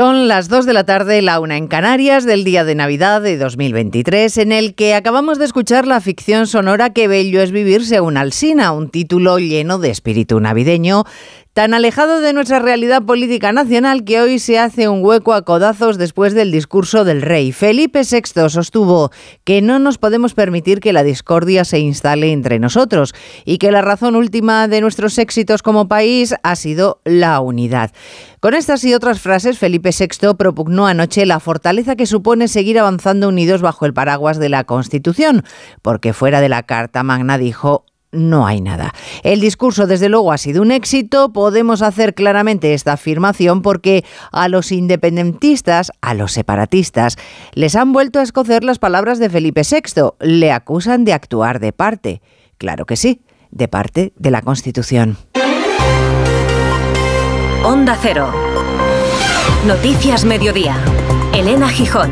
Son las 2 de la tarde, la una en Canarias, del día de Navidad de 2023, en el que acabamos de escuchar la ficción sonora Que bello es vivir según Alsina, un título lleno de espíritu navideño tan alejado de nuestra realidad política nacional que hoy se hace un hueco a codazos después del discurso del rey. Felipe VI sostuvo que no nos podemos permitir que la discordia se instale entre nosotros y que la razón última de nuestros éxitos como país ha sido la unidad. Con estas y otras frases, Felipe VI propugnó anoche la fortaleza que supone seguir avanzando unidos bajo el paraguas de la Constitución, porque fuera de la Carta Magna dijo no hay nada. El discurso, desde luego, ha sido un éxito. Podemos hacer claramente esta afirmación porque a los independentistas, a los separatistas, les han vuelto a escocer las palabras de Felipe VI. Le acusan de actuar de parte. Claro que sí, de parte de la Constitución. Onda Cero. Noticias Mediodía. Elena Gijón.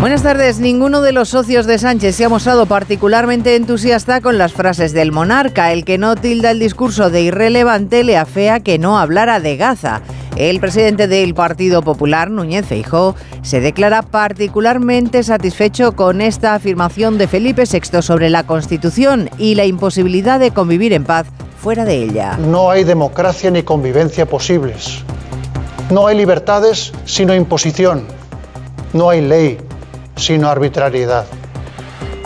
Buenas tardes. Ninguno de los socios de Sánchez se ha mostrado particularmente entusiasta con las frases del monarca. El que no tilda el discurso de irrelevante le afea que no hablara de Gaza. El presidente del Partido Popular, Núñez Feijó, se declara particularmente satisfecho con esta afirmación de Felipe VI sobre la Constitución y la imposibilidad de convivir en paz fuera de ella. No hay democracia ni convivencia posibles. No hay libertades sino imposición. No hay ley sino arbitrariedad.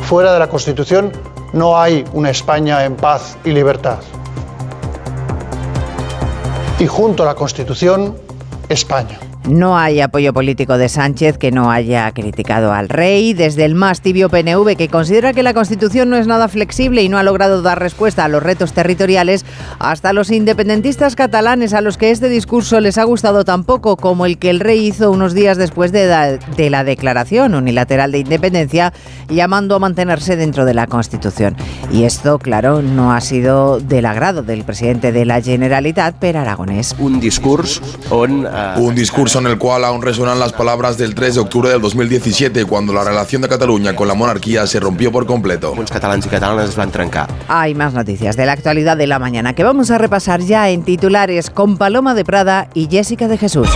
Fuera de la Constitución no hay una España en paz y libertad. Y junto a la Constitución, España. No hay apoyo político de Sánchez que no haya criticado al rey, desde el más tibio PNV que considera que la Constitución no es nada flexible y no ha logrado dar respuesta a los retos territoriales, hasta los independentistas catalanes a los que este discurso les ha gustado tan poco como el que el rey hizo unos días después de, de la declaración unilateral de independencia, llamando a mantenerse dentro de la Constitución. Y esto, claro, no ha sido del agrado del presidente de la Generalitat, Per Aragonés. Un discurso on, uh, un discurso en el cual aún resuenan las palabras del 3 de octubre del 2017, cuando la relación de Cataluña con la monarquía se rompió por completo. Los catalans y catalanas van trencar. Hay más noticias de la actualidad de la mañana que vamos a repasar ya en titulares con Paloma de Prada y Jessica de Jesús.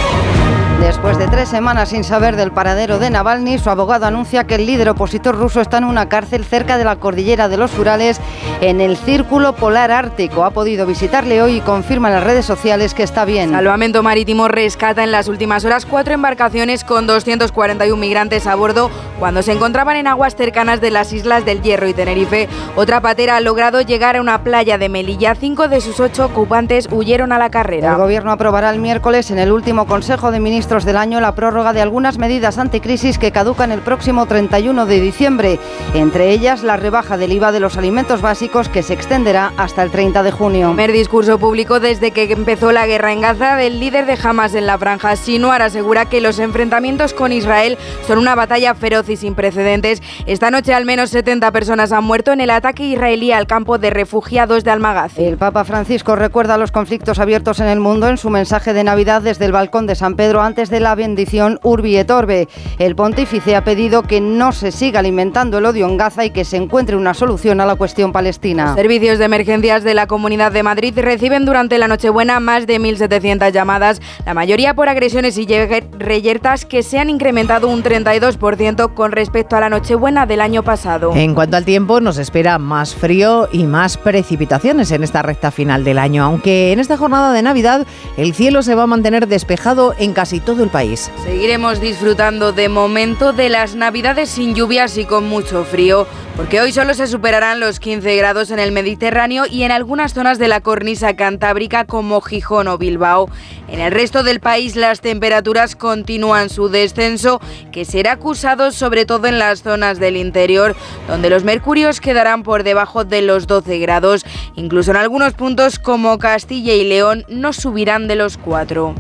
Después de tres semanas sin saber del paradero de Navalny, su abogado anuncia que el líder opositor ruso está en una cárcel cerca de la cordillera de los Urales, en el Círculo Polar Ártico. Ha podido visitarle hoy y confirma en las redes sociales que está bien. Salvamento Marítimo rescata en las últimas horas cuatro embarcaciones con 241 migrantes a bordo cuando se encontraban en aguas cercanas de las islas del Hierro y Tenerife. Otra patera ha logrado llegar a una playa de Melilla. Cinco de sus ocho ocupantes huyeron a la carrera. El gobierno aprobará el miércoles en el último Consejo de Ministros del año la prórroga de algunas medidas anticrisis que caducan el próximo 31 de diciembre, entre ellas la rebaja del IVA de los alimentos básicos que se extenderá hasta el 30 de junio. Primer discurso público desde que empezó la guerra en Gaza del líder de Hamas en la franja. Sinuar asegura que los enfrentamientos con Israel son una batalla feroz y sin precedentes. Esta noche al menos 70 personas han muerto en el ataque israelí al campo de refugiados de Almagazi. El Papa Francisco recuerda los conflictos abiertos en el mundo en su mensaje de Navidad desde el balcón de San Pedro antes de la bendición Urbi et Orbe. El pontífice ha pedido que no se siga alimentando el odio en Gaza y que se encuentre una solución a la cuestión palestina. Servicios de emergencias de la Comunidad de Madrid reciben durante la Nochebuena más de 1.700 llamadas, la mayoría por agresiones y reyertas que se han incrementado un 32% con respecto a la Nochebuena del año pasado. En cuanto al tiempo, nos espera más frío y más precipitaciones en esta recta final del año, aunque en esta jornada de Navidad el cielo se va a mantener despejado en casi el país. Seguiremos disfrutando de momento de las navidades sin lluvias y con mucho frío, porque hoy solo se superarán los 15 grados en el Mediterráneo y en algunas zonas de la cornisa cantábrica como Gijón o Bilbao. En el resto del país las temperaturas continúan su descenso, que será acusado sobre todo en las zonas del interior, donde los mercurios quedarán por debajo de los 12 grados. Incluso en algunos puntos como Castilla y León no subirán de los 4.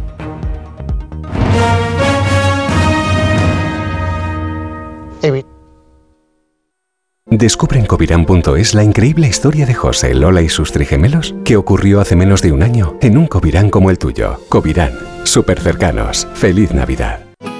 Descubre en covirán.es la increíble historia de José, Lola y sus trigemelos que ocurrió hace menos de un año en un Covirán como el tuyo. Covirán, súper cercanos. Feliz Navidad.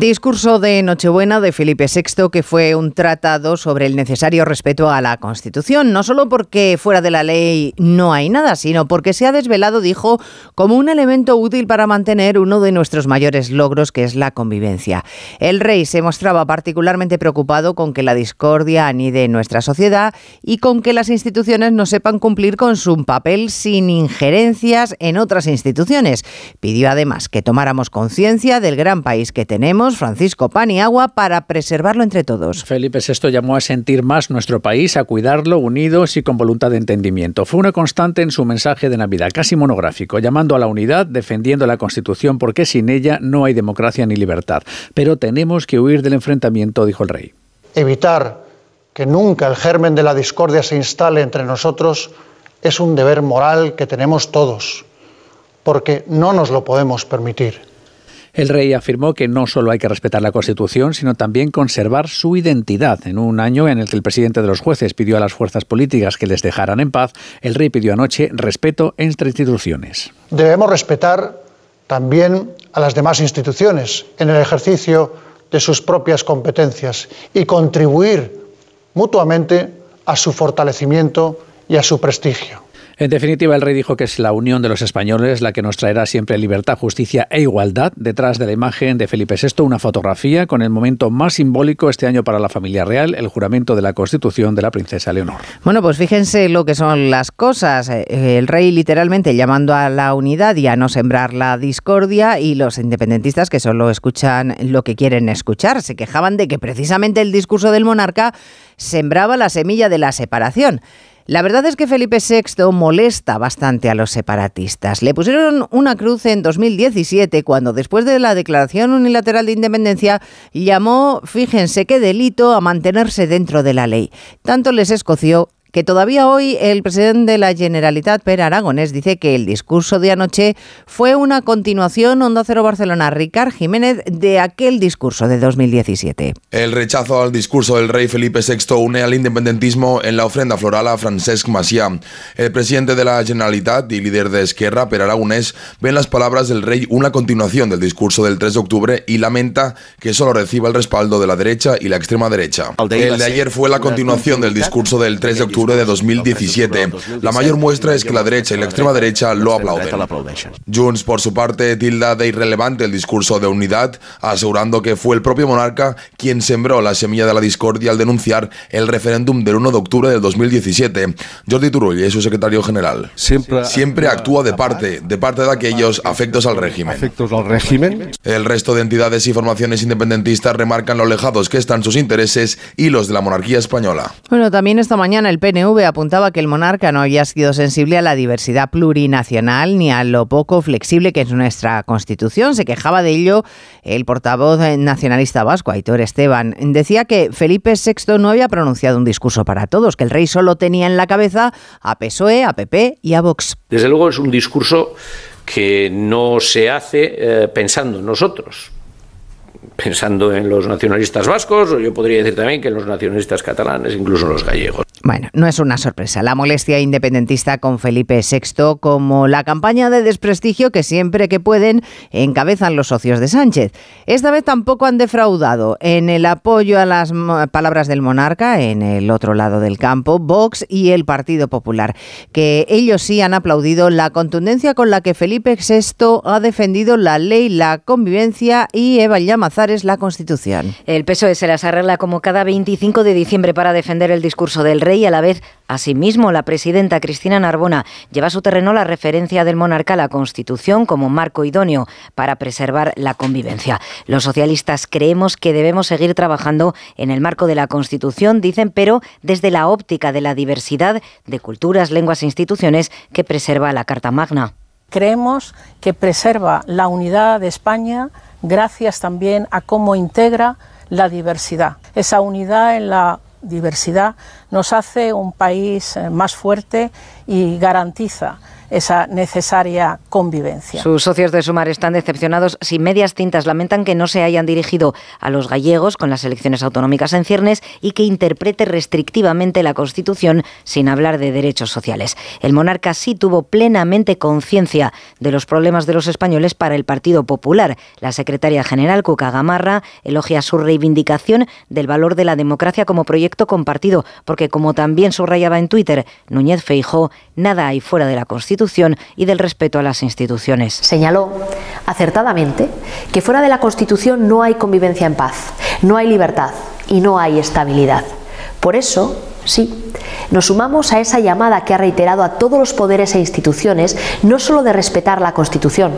Discurso de Nochebuena de Felipe VI que fue un tratado sobre el necesario respeto a la Constitución, no solo porque fuera de la ley no hay nada, sino porque se ha desvelado, dijo, como un elemento útil para mantener uno de nuestros mayores logros, que es la convivencia. El rey se mostraba particularmente preocupado con que la discordia anide en nuestra sociedad y con que las instituciones no sepan cumplir con su papel sin injerencias en otras instituciones. Pidió además que tomáramos conciencia del gran país que tenemos Francisco Paniagua, para preservarlo entre todos. Felipe VI llamó a sentir más nuestro país, a cuidarlo unidos y con voluntad de entendimiento. Fue una constante en su mensaje de Navidad, casi monográfico, llamando a la unidad, defendiendo la Constitución, porque sin ella no hay democracia ni libertad. Pero tenemos que huir del enfrentamiento, dijo el rey. Evitar que nunca el germen de la discordia se instale entre nosotros es un deber moral que tenemos todos, porque no nos lo podemos permitir. El rey afirmó que no solo hay que respetar la Constitución, sino también conservar su identidad. En un año en el que el presidente de los jueces pidió a las fuerzas políticas que les dejaran en paz, el rey pidió anoche respeto entre instituciones. Debemos respetar también a las demás instituciones en el ejercicio de sus propias competencias y contribuir mutuamente a su fortalecimiento y a su prestigio. En definitiva, el rey dijo que es la unión de los españoles la que nos traerá siempre libertad, justicia e igualdad. Detrás de la imagen de Felipe VI, una fotografía con el momento más simbólico este año para la familia real, el juramento de la Constitución de la princesa Leonor. Bueno, pues fíjense lo que son las cosas. Eh, el rey literalmente llamando a la unidad y a no sembrar la discordia y los independentistas que solo escuchan lo que quieren escuchar. Se quejaban de que precisamente el discurso del monarca sembraba la semilla de la separación. La verdad es que Felipe VI molesta bastante a los separatistas. Le pusieron una cruz en 2017 cuando después de la declaración unilateral de independencia llamó, fíjense qué delito, a mantenerse dentro de la ley. Tanto les escoció que todavía hoy el presidente de la Generalitat, Per Aragonés, dice que el discurso de anoche fue una continuación, Onda Cero Barcelona, Ricard Jiménez, de aquel discurso de 2017. El rechazo al discurso del rey Felipe VI une al independentismo en la ofrenda floral a Francesc Macià. El presidente de la Generalitat y líder de Esquerra, Per Aragonés, ve en las palabras del rey una continuación del discurso del 3 de octubre y lamenta que solo reciba el respaldo de la derecha y la extrema derecha. El de ayer fue la continuación del discurso del 3 de octubre de 2017. La mayor muestra es que la derecha y la extrema derecha lo aplauden. Junts, por su parte, tilda de irrelevante el discurso de unidad, asegurando que fue el propio monarca quien sembró la semilla de la discordia al denunciar el referéndum del 1 de octubre del 2017. Jordi Turull es su secretario general. Siempre, actúa de parte, de parte de aquellos afectos al régimen. Afectos al régimen. El resto de entidades y formaciones independentistas remarcan lo lejados que están sus intereses y los de la monarquía española. Bueno, también esta mañana el PNV apuntaba que el monarca no había sido sensible a la diversidad plurinacional ni a lo poco flexible que es nuestra Constitución. Se quejaba de ello el portavoz nacionalista vasco, Aitor Esteban. Decía que Felipe VI no había pronunciado un discurso para todos, que el rey solo tenía en la cabeza a PSOE, a PP y a Vox. Desde luego es un discurso que no se hace eh, pensando en nosotros, pensando en los nacionalistas vascos, o yo podría decir también que en los nacionalistas catalanes, incluso los gallegos. Bueno, no es una sorpresa la molestia independentista con Felipe VI como la campaña de desprestigio que siempre que pueden encabezan los socios de Sánchez. Esta vez tampoco han defraudado en el apoyo a las palabras del monarca en el otro lado del campo, Vox y el Partido Popular, que ellos sí han aplaudido la contundencia con la que Felipe VI ha defendido la ley, la convivencia y Eva Llamazares la Constitución. El PSOE se las arregla como cada 25 de diciembre para defender el discurso del rey y a la vez Asimismo, la presidenta Cristina Narbona lleva a su terreno la referencia del monarca a la Constitución como marco idóneo para preservar la convivencia. Los socialistas creemos que debemos seguir trabajando en el marco de la Constitución, dicen, pero desde la óptica de la diversidad de culturas, lenguas e instituciones que preserva la Carta Magna. creemos que preserva la unidad de España gracias también a cómo integra la diversidad. Esa unidad en la diversidad nos hace un país eh, más fuerte y garantiza esa necesaria convivencia. Sus socios de Sumar están decepcionados sin medias tintas. Lamentan que no se hayan dirigido a los gallegos con las elecciones autonómicas en ciernes y que interprete restrictivamente la Constitución sin hablar de derechos sociales. El monarca sí tuvo plenamente conciencia de los problemas de los españoles para el Partido Popular. La secretaria general, Cuca Gamarra, elogia su reivindicación del valor de la democracia como proyecto compartido, porque como también subrayaba en Twitter Núñez Feijó, nada hay fuera de la Constitución y del respeto a las instituciones. Señaló acertadamente que fuera de la Constitución no hay convivencia en paz, no hay libertad y no hay estabilidad. Por eso, sí, nos sumamos a esa llamada que ha reiterado a todos los poderes e instituciones no solo de respetar la Constitución,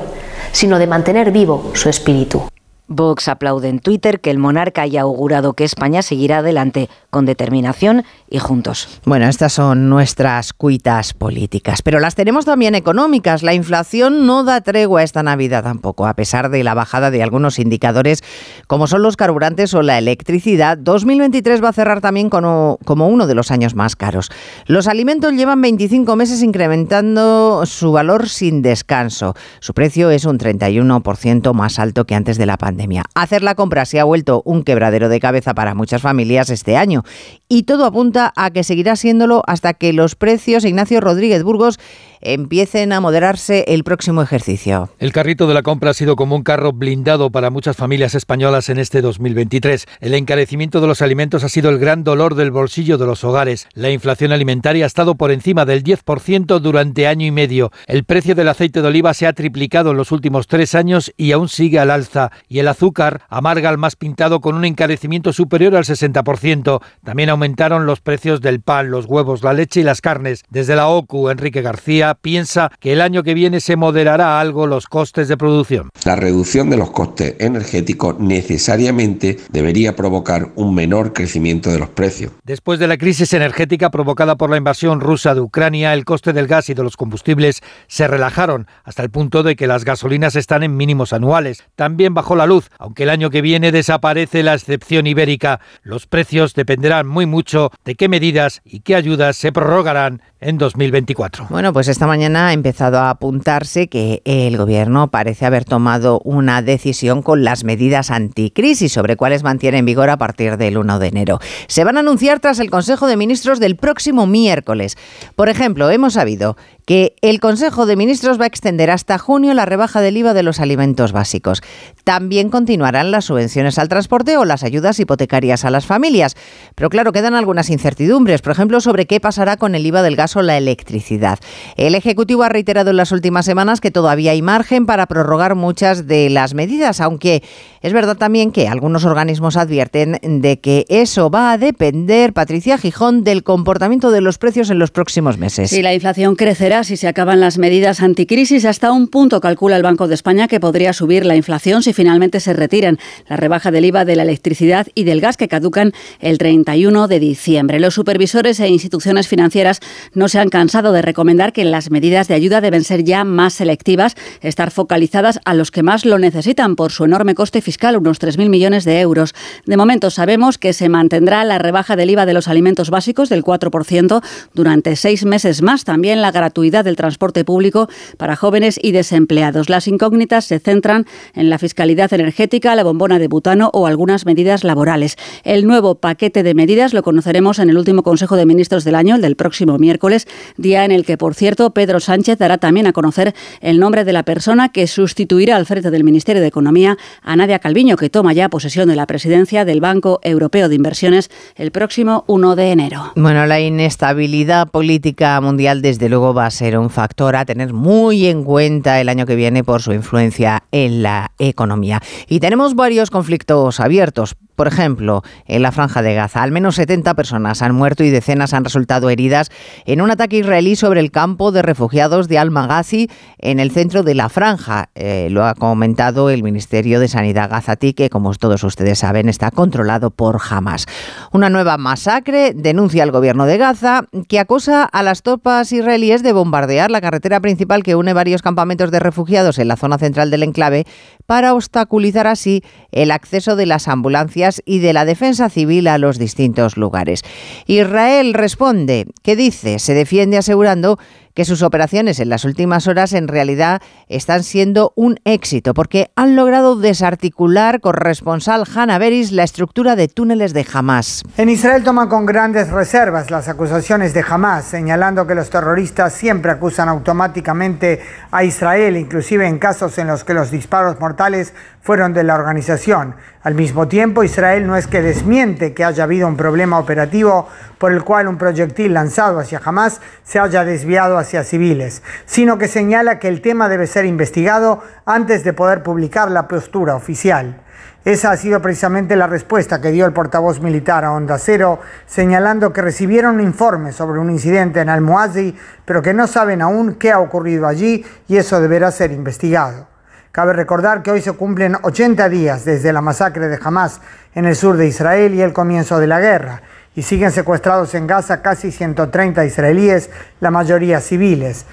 sino de mantener vivo su espíritu. Vox aplaude en Twitter que el monarca haya augurado que España seguirá adelante con determinación y juntos. Bueno, estas son nuestras cuitas políticas, pero las tenemos también económicas. La inflación no da tregua esta Navidad tampoco, a pesar de la bajada de algunos indicadores como son los carburantes o la electricidad. 2023 va a cerrar también como, como uno de los años más caros. Los alimentos llevan 25 meses incrementando su valor sin descanso. Su precio es un 31% más alto que antes de la pandemia. Hacer la compra se ha vuelto un quebradero de cabeza para muchas familias este año. Y todo apunta a que seguirá siéndolo hasta que los precios, Ignacio Rodríguez Burgos, empiecen a moderarse el próximo ejercicio. El carrito de la compra ha sido como un carro blindado para muchas familias españolas en este 2023. El encarecimiento de los alimentos ha sido el gran dolor del bolsillo de los hogares. La inflación alimentaria ha estado por encima del 10% durante año y medio. El precio del aceite de oliva se ha triplicado en los últimos tres años y aún sigue al alza. Y el azúcar amarga al más pintado con un encarecimiento superior al 60%. También aumentaron los precios del pan, los huevos, la leche y las carnes. Desde la OCU, Enrique García piensa que el año que viene se moderará algo los costes de producción. La reducción de los costes energéticos necesariamente debería provocar un menor crecimiento de los precios. Después de la crisis energética provocada por la invasión rusa de Ucrania, el coste del gas y de los combustibles se relajaron hasta el punto de que las gasolinas están en mínimos anuales. También bajó la luz, aunque el año que viene desaparece la excepción ibérica. Los precios dependerán muy mucho de qué medidas y qué ayudas se prorrogarán en 2024. Bueno, pues esta mañana ha empezado a apuntarse que el gobierno parece haber tomado una decisión con las medidas anticrisis sobre cuáles mantiene en vigor a partir del 1 de enero. Se van a anunciar tras el Consejo de Ministros del próximo miércoles. Por ejemplo, hemos sabido que el Consejo de Ministros va a extender hasta junio la rebaja del IVA de los alimentos básicos. También continuarán las subvenciones al transporte o las ayudas hipotecarias a las familias. Pero claro, quedan algunas incertidumbres, por ejemplo, sobre qué pasará con el IVA del gas o la electricidad. El Ejecutivo ha reiterado en las últimas semanas que todavía hay margen para prorrogar muchas de las medidas, aunque es verdad también que algunos organismos advierten de que eso va a depender, Patricia Gijón, del comportamiento de los precios en los próximos meses. Si la inflación crecerá si se acaban las medidas anticrisis. Hasta un punto calcula el Banco de España que podría subir la inflación si finalmente se retiran la rebaja del IVA de la electricidad y del gas que caducan el 31 de diciembre. Los supervisores e instituciones financieras no se han cansado de recomendar que las medidas de ayuda deben ser ya más selectivas, estar focalizadas a los que más lo necesitan por su enorme coste fiscal, unos 3.000 millones de euros. De momento sabemos que se mantendrá la rebaja del IVA de los alimentos básicos del 4% durante seis meses más. También la gratuidad del transporte público para jóvenes y desempleados. Las incógnitas se centran en la fiscalidad energética, la bombona de butano o algunas medidas laborales. El nuevo paquete de medidas lo conoceremos en el último Consejo de Ministros del año, el del próximo miércoles, día en el que, por cierto, Pedro Sánchez dará también a conocer el nombre de la persona que sustituirá al frente del Ministerio de Economía a Nadia Calviño, que toma ya posesión de la presidencia del Banco Europeo de Inversiones el próximo 1 de enero. Bueno, la inestabilidad política mundial desde luego va a ser un factor a tener muy en cuenta el año que viene por su influencia en la economía. Y tenemos varios conflictos abiertos. Por ejemplo, en la franja de Gaza, al menos 70 personas han muerto y decenas han resultado heridas en un ataque israelí sobre el campo de refugiados de Al-Maghazi en el centro de la franja. Eh, lo ha comentado el Ministerio de Sanidad gazatí, que como todos ustedes saben está controlado por Hamas. Una nueva masacre denuncia el gobierno de Gaza que acosa a las tropas israelíes de bombardear la carretera principal que une varios campamentos de refugiados en la zona central del enclave para obstaculizar así el acceso de las ambulancias y de la defensa civil a los distintos lugares. Israel responde que dice, se defiende asegurando que sus operaciones en las últimas horas en realidad están siendo un éxito porque han logrado desarticular, corresponsal Hanna Beris, la estructura de túneles de Hamas. En Israel toman con grandes reservas las acusaciones de Hamas, señalando que los terroristas siempre acusan automáticamente a Israel, inclusive en casos en los que los disparos mortales fueron de la organización. Al mismo tiempo, Israel no es que desmiente que haya habido un problema operativo por el cual un proyectil lanzado hacia Hamas se haya desviado hacia civiles, sino que señala que el tema debe ser investigado antes de poder publicar la postura oficial. Esa ha sido precisamente la respuesta que dio el portavoz militar a Onda Cero, señalando que recibieron un informe sobre un incidente en Al-Muazi, pero que no saben aún qué ha ocurrido allí y eso deberá ser investigado. Cabe recordar que hoy se cumplen 80 días desde la masacre de Hamas en el sur de Israel y el comienzo de la guerra, y siguen secuestrados en Gaza casi 130 israelíes, la mayoría civiles,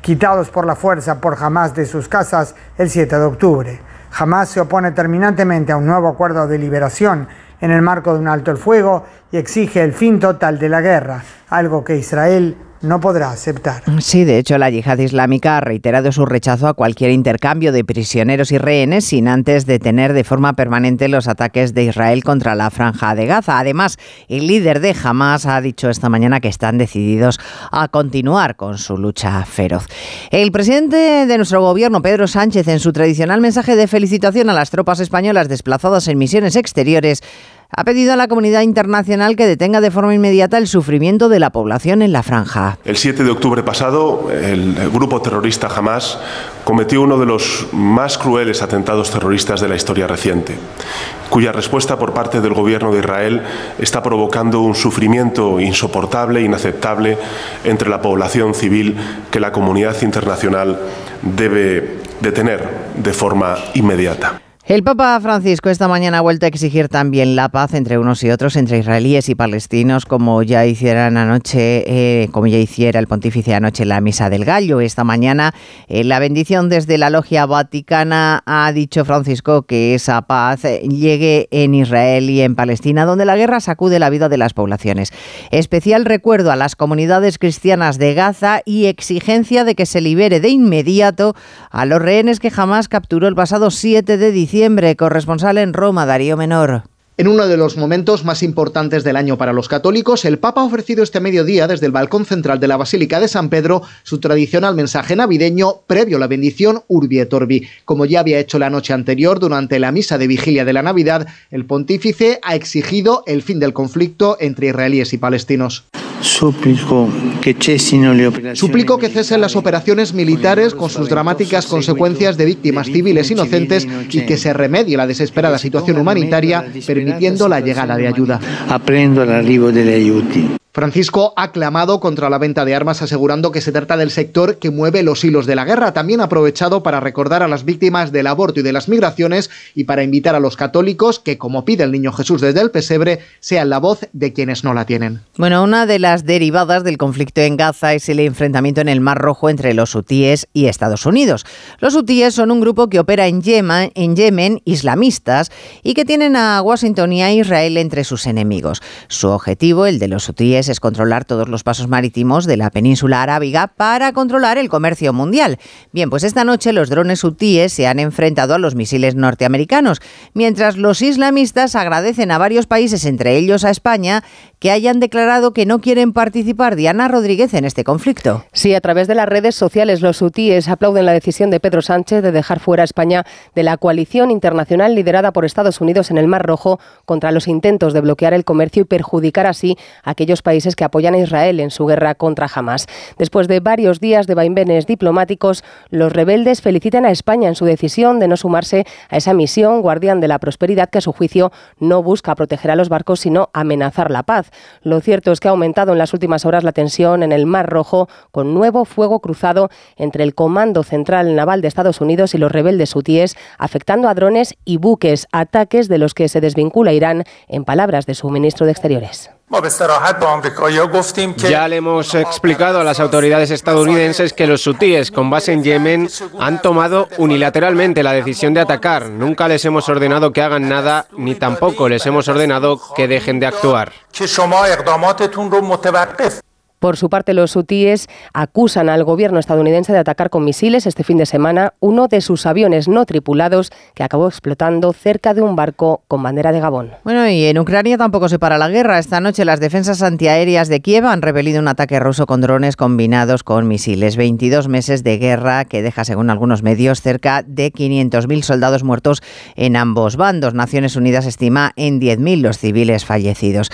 quitados por la fuerza por Hamas de sus casas el 7 de octubre. Hamas se opone terminantemente a un nuevo acuerdo de liberación en el marco de un alto el fuego y exige el fin total de la guerra, algo que Israel no podrá aceptar. Sí, de hecho, la yihad islámica ha reiterado su rechazo a cualquier intercambio de prisioneros y rehenes sin antes detener de forma permanente los ataques de Israel contra la franja de Gaza. Además, el líder de Hamas ha dicho esta mañana que están decididos a continuar con su lucha feroz. El presidente de nuestro gobierno, Pedro Sánchez, en su tradicional mensaje de felicitación a las tropas españolas desplazadas en misiones exteriores, ha pedido a la comunidad internacional que detenga de forma inmediata el sufrimiento de la población en la franja. El 7 de octubre pasado, el grupo terrorista Hamas cometió uno de los más crueles atentados terroristas de la historia reciente, cuya respuesta por parte del gobierno de Israel está provocando un sufrimiento insoportable, inaceptable entre la población civil que la comunidad internacional debe detener de forma inmediata. El Papa Francisco esta mañana ha vuelto a exigir también la paz entre unos y otros, entre israelíes y palestinos, como ya hicieran anoche, eh, como ya hiciera el pontífice anoche en la misa del gallo. Esta mañana, en eh, la bendición desde la logia vaticana ha dicho Francisco que esa paz llegue en Israel y en Palestina, donde la guerra sacude la vida de las poblaciones. Especial recuerdo a las comunidades cristianas de Gaza y exigencia de que se libere de inmediato a los rehenes que jamás capturó el pasado 7 de diciembre corresponsal en Roma, Darío Menor. En uno de los momentos más importantes del año para los católicos, el Papa ha ofrecido este mediodía desde el balcón central de la Basílica de San Pedro su tradicional mensaje navideño previo a la bendición Urbi et Orbi. Como ya había hecho la noche anterior durante la misa de vigilia de la Navidad, el pontífice ha exigido el fin del conflicto entre israelíes y palestinos. Suplico que cesen las operaciones militares con sus dramáticas consecuencias de víctimas civiles inocentes y que se remedie la desesperada situación humanitaria permitiendo la llegada de ayuda. Aprendo el arribo de ayuda. Francisco ha clamado contra la venta de armas asegurando que se trata del sector que mueve los hilos de la guerra. También ha aprovechado para recordar a las víctimas del aborto y de las migraciones y para invitar a los católicos que, como pide el niño Jesús desde el pesebre, sean la voz de quienes no la tienen. Bueno, una de las derivadas del conflicto en Gaza es el enfrentamiento en el Mar Rojo entre los hutíes y Estados Unidos. Los hutíes son un grupo que opera en Yemen, en Yemen, islamistas, y que tienen a Washington y a Israel entre sus enemigos. Su objetivo, el de los hutíes, es controlar todos los pasos marítimos de la península arábiga para controlar el comercio mundial. Bien, pues esta noche los drones hutíes se han enfrentado a los misiles norteamericanos, mientras los islamistas agradecen a varios países, entre ellos a España, que hayan declarado que no quieren participar Diana Rodríguez en este conflicto. Sí, a través de las redes sociales los hutíes aplauden la decisión de Pedro Sánchez de dejar fuera a España de la coalición internacional liderada por Estados Unidos en el Mar Rojo contra los intentos de bloquear el comercio y perjudicar así a aquellos países que apoyan a Israel en su guerra contra Hamas. Después de varios días de vaivenes diplomáticos, los rebeldes felicitan a España en su decisión de no sumarse a esa misión guardián de la prosperidad que a su juicio no busca proteger a los barcos sino amenazar la paz. Lo cierto es que ha aumentado en las últimas horas la tensión en el Mar Rojo con nuevo fuego cruzado entre el Comando Central Naval de Estados Unidos y los rebeldes hutíes, afectando a drones y buques, ataques de los que se desvincula Irán, en palabras de su ministro de Exteriores. Ya le hemos explicado a las autoridades estadounidenses que los hutíes con base en Yemen han tomado unilateralmente la decisión de atacar. Nunca les hemos ordenado que hagan nada, ni tampoco les hemos ordenado que dejen de actuar. Por su parte, los hutíes acusan al gobierno estadounidense de atacar con misiles este fin de semana uno de sus aviones no tripulados que acabó explotando cerca de un barco con bandera de Gabón. Bueno, y en Ucrania tampoco se para la guerra. Esta noche las defensas antiaéreas de Kiev han repelido un ataque ruso con drones combinados con misiles. 22 meses de guerra que deja, según algunos medios, cerca de 500.000 soldados muertos en ambos bandos. Naciones Unidas estima en 10.000 los civiles fallecidos.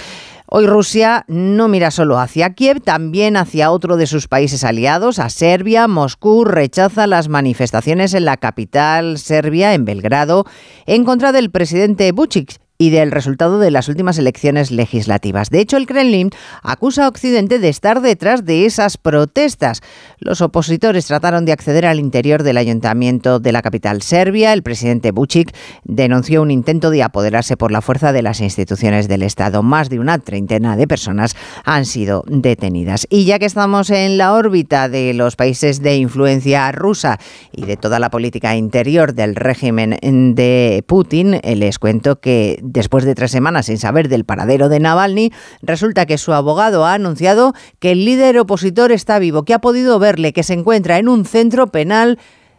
Hoy Rusia no mira solo hacia Kiev, también hacia otro de sus países aliados, a Serbia. Moscú rechaza las manifestaciones en la capital serbia, en Belgrado, en contra del presidente Vucic y del resultado de las últimas elecciones legislativas. De hecho, el Kremlin acusa a Occidente de estar detrás de esas protestas. Los opositores trataron de acceder al interior del ayuntamiento de la capital serbia. El presidente Vucic denunció un intento de apoderarse por la fuerza de las instituciones del Estado. Más de una treintena de personas han sido detenidas. Y ya que estamos en la órbita de los países de influencia rusa y de toda la política interior del régimen de Putin, les cuento que Después de tres semanas sin saber del paradero de Navalny, resulta que su abogado ha anunciado que el líder opositor está vivo, que ha podido verle, que se encuentra en un centro penal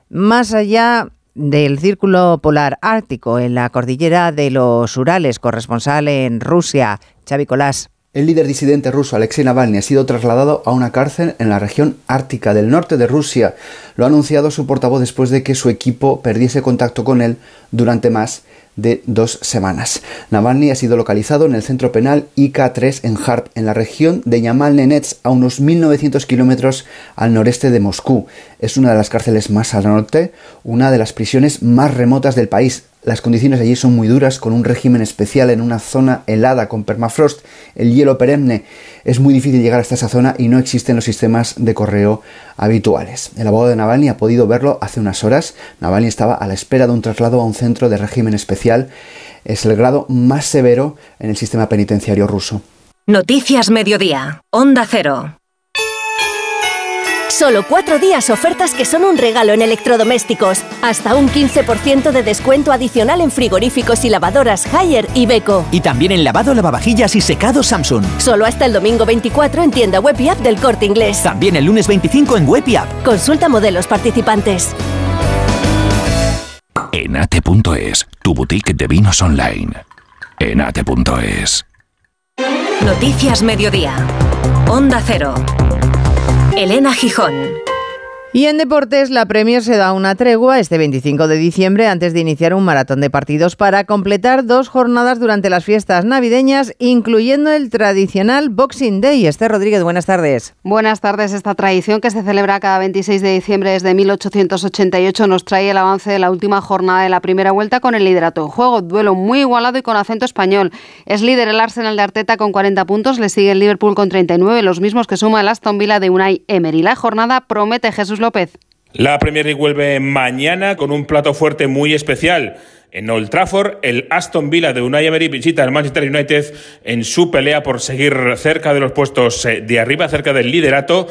más allá del Círculo Polar Ártico, en la cordillera de los Urales, corresponsal en Rusia, Xavi Colás. El líder disidente ruso Alexei Navalny ha sido trasladado a una cárcel en la región ártica del norte de Rusia. Lo ha anunciado su portavoz después de que su equipo perdiese contacto con él durante más de dos semanas. Navalny ha sido localizado en el centro penal IK3 en Harp, en la región de Yamal-Nenets, a unos 1.900 kilómetros al noreste de Moscú. Es una de las cárceles más al norte, una de las prisiones más remotas del país. Las condiciones allí son muy duras, con un régimen especial en una zona helada con permafrost, el hielo perenne. Es muy difícil llegar hasta esa zona y no existen los sistemas de correo habituales. El abogado de Navalny ha podido verlo hace unas horas. Navalny estaba a la espera de un traslado a un centro de régimen especial. Es el grado más severo en el sistema penitenciario ruso. Noticias Mediodía. Onda Cero. Solo cuatro días ofertas que son un regalo en electrodomésticos. Hasta un 15% de descuento adicional en frigoríficos y lavadoras Haier y Beko. Y también en lavado, lavavajillas y secado Samsung. Solo hasta el domingo 24 en tienda web y app del Corte Inglés. También el lunes 25 en web y app. Consulta modelos participantes. Enate.es, tu boutique de vinos online. Enate.es. Noticias Mediodía. Onda Cero. Elena Gijón. Y en deportes, la Premier se da una tregua este 25 de diciembre antes de iniciar un maratón de partidos para completar dos jornadas durante las fiestas navideñas, incluyendo el tradicional Boxing Day. Esther Rodríguez, buenas tardes. Buenas tardes. Esta tradición que se celebra cada 26 de diciembre desde 1888 nos trae el avance de la última jornada de la primera vuelta con el liderato en juego. Duelo muy igualado y con acento español. Es líder el Arsenal de Arteta con 40 puntos, le sigue el Liverpool con 39, los mismos que suma el Aston Villa de Unai Emery. La jornada promete Jesús La Premier League vuelve mañana con un plato fuerte muy especial. En Old Trafford, el Aston Villa de Unai Emery visita al Manchester United en su pelea por seguir cerca de los puestos eh, de arriba, cerca del liderato.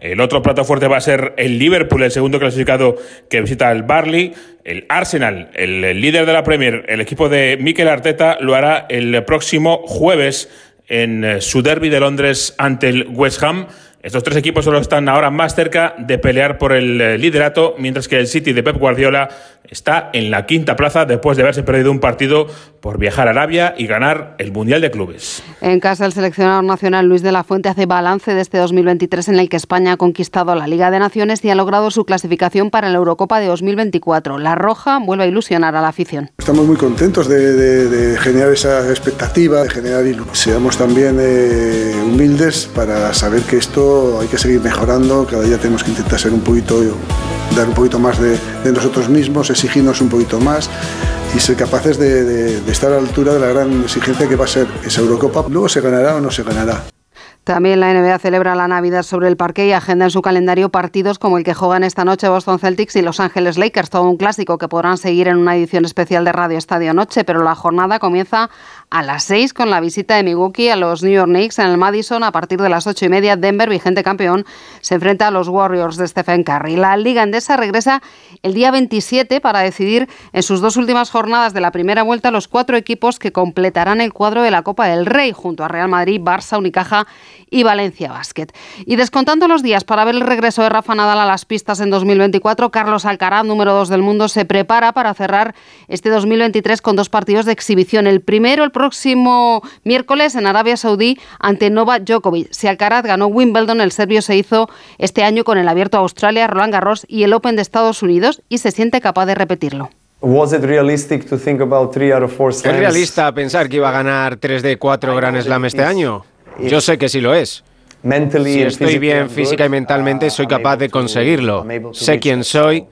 El otro plato fuerte va a ser el Liverpool, el segundo clasificado que visita al Barley. El Arsenal, el líder de la Premier, el equipo de Mikel Arteta, lo hará el próximo jueves en eh, su derby de Londres ante el West Ham. Estos tres equipos solo están ahora más cerca de pelear por el eh, liderato, mientras que el City de Pep Guardiola está en la quinta plaza después de haberse perdido un partido por viajar a Arabia y ganar el Mundial de Clubes. En casa, el seleccionador nacional Luis de la Fuente hace balance de este 2023 en el que España ha conquistado la Liga de Naciones y ha logrado su clasificación para la Eurocopa de 2024. La Roja vuelve a ilusionar a la afición. Estamos muy contentos de, generar esa expectativa, de generar ilusión. Seamos también eh, humildes para saber que esto hay que seguir mejorando, cada día tenemos que intentar ser un poquito, dar un poquito más de, de nosotros mismos, exigirnos un poquito más y ser capaces de, estar a la altura de la gran exigencia que va a ser esa Eurocopa. Luego se ganará o no se ganará. También la NBA celebra la Navidad sobre el parque y agenda en su calendario partidos como el que juegan esta noche Boston Celtics y Los Ángeles Lakers, todo un clásico que podrán seguir en una edición especial de Radio Estadio Noche, pero la jornada comienza a las 6 con la visita de Milwaukee a los New York Knicks en el Madison. A partir de las ocho y media, Denver, vigente campeón, se enfrenta a los Warriors de Stephen Curry. La Liga Endesa regresa el día 27 para decidir en sus dos últimas jornadas de la primera vuelta los cuatro equipos que completarán el cuadro de la Copa del Rey junto a Real Madrid, Barça, Unicaja y Valencia Basket. Y descontando los días para ver el regreso de Rafa Nadal a las pistas en 2024, Carlos Alcaraz, número 2 del mundo, se prepara para cerrar este 2023 con dos partidos de exhibición. El primero, el próximo miércoles en Arabia Saudí ante Novak Djokovic. Si Alcaraz ganó Wimbledon, el serbio se hizo este año con el Abierto a Australia, Roland Garros y el Open de Estados Unidos y se siente capaz de repetirlo. ¿Es realista pensar que iba a ganar 3 de 4 Grand Slam este año? Yo sé que sí lo es. Si estoy bien física y mentalmente, soy capaz de conseguirlo. Sé quién soy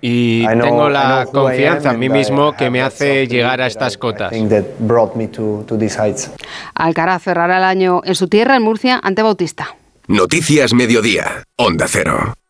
y tengo la confianza en mí mismo que me hace llegar a estas cotas. Alcaraz cerrará el año en su tierra, en Murcia, ante Bautista. Noticias Mediodía, Onda Cero.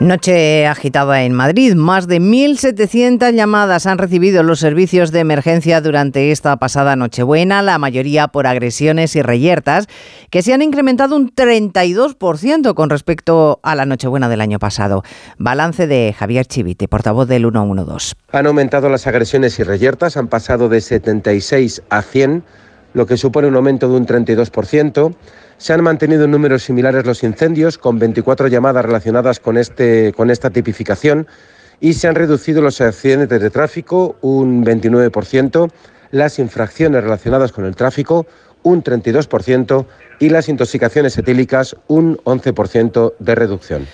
Noche agitada en Madrid. Más de 1.700 llamadas han recibido los servicios de emergencia durante esta pasada Nochebuena, la mayoría por agresiones y reyertas, que se han incrementado un 32% con respecto a la Nochebuena del año pasado. Balance de Javier Chivite, portavoz del 112. Han aumentado las agresiones y reyertas, han pasado de 76 a 100, lo que supone un aumento de un 32%. Se han mantenido en números similares los incendios, con 24 llamadas relacionadas con, este, con esta tipificación, y se han reducido los accidentes de tráfico un 29%, las infracciones relacionadas con el tráfico un 32% y las intoxicaciones etílicas un 11% de reducción.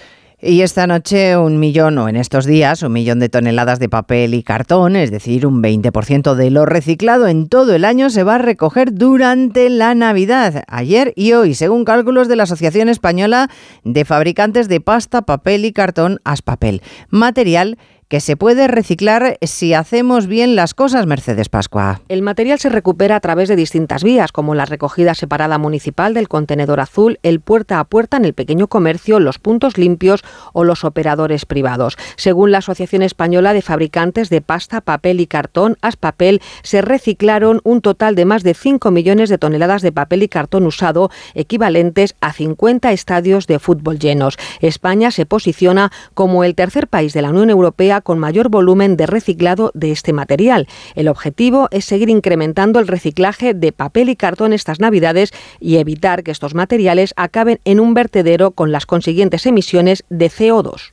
Y esta noche un millón, o en estos días, un millón de toneladas de papel y cartón, es decir, un 20% de lo reciclado en todo el año, se va a recoger durante la Navidad, ayer y hoy, según cálculos de la Asociación Española de Fabricantes de Pasta, Papel y Cartón, Aspapel. Material que se puede reciclar si hacemos bien las cosas, Mercedes Pascua. El material se recupera a través de distintas vías, como la recogida separada municipal del contenedor azul, el puerta a puerta en el pequeño comercio, los puntos limpios o los operadores privados. Según la Asociación Española de Fabricantes de Pasta, Papel y Cartón, Aspapel, se reciclaron un total de más de 5 millones de toneladas de papel y cartón usado, equivalentes a 50 estadios de fútbol llenos. España se posiciona como el tercer país de la Unión Europea con mayor volumen de reciclado de este material. El objetivo es seguir incrementando el reciclaje de papel y cartón estas Navidades y evitar que estos materiales acaben en un vertedero con las consiguientes emisiones de CO2.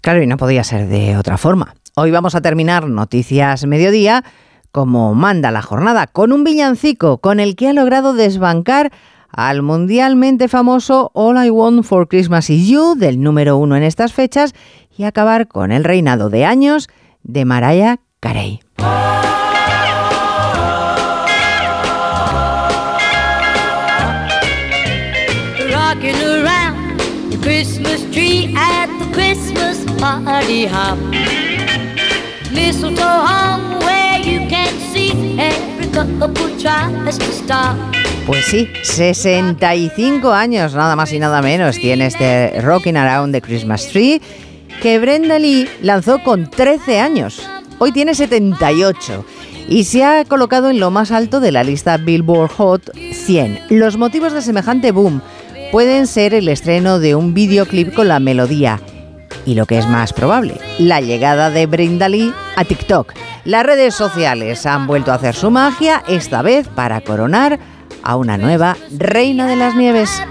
Claro, y no podía ser de otra forma. Hoy vamos a terminar Noticias Mediodía como manda la jornada, con un villancico con el que ha logrado desbancar al mundialmente famoso All I Want for Christmas Is You, del número uno en estas fechas, y acabar con el reinado de años de Mariah Carey. Party hop. Mistletoe hung where you can see every couple tries to stop. Pues sí, 65 años, nada más y nada menos, tiene este Rocking Around the Christmas Tree que Brenda Lee lanzó con 13 años. Hoy tiene 78 y se ha colocado en lo más alto de la lista Billboard Hot 100. Los motivos de semejante boom pueden ser el estreno de un videoclip con la melodía y lo que es más probable, la llegada de Brindalí a TikTok. Las redes sociales han vuelto a hacer su magia, esta vez para coronar a una nueva reina de las nieves.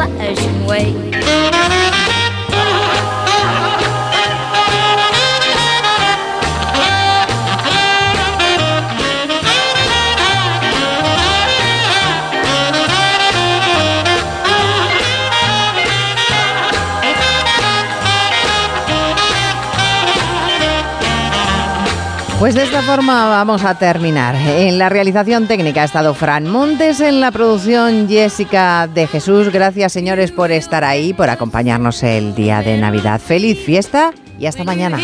把爱寻味 Pues de esta forma vamos a terminar. En la realización técnica ha estado Fran Montes, en la producción Jessica de Jesús. Gracias señores por estar ahí, por acompañarnos el día de Navidad. Feliz fiesta y hasta mañana.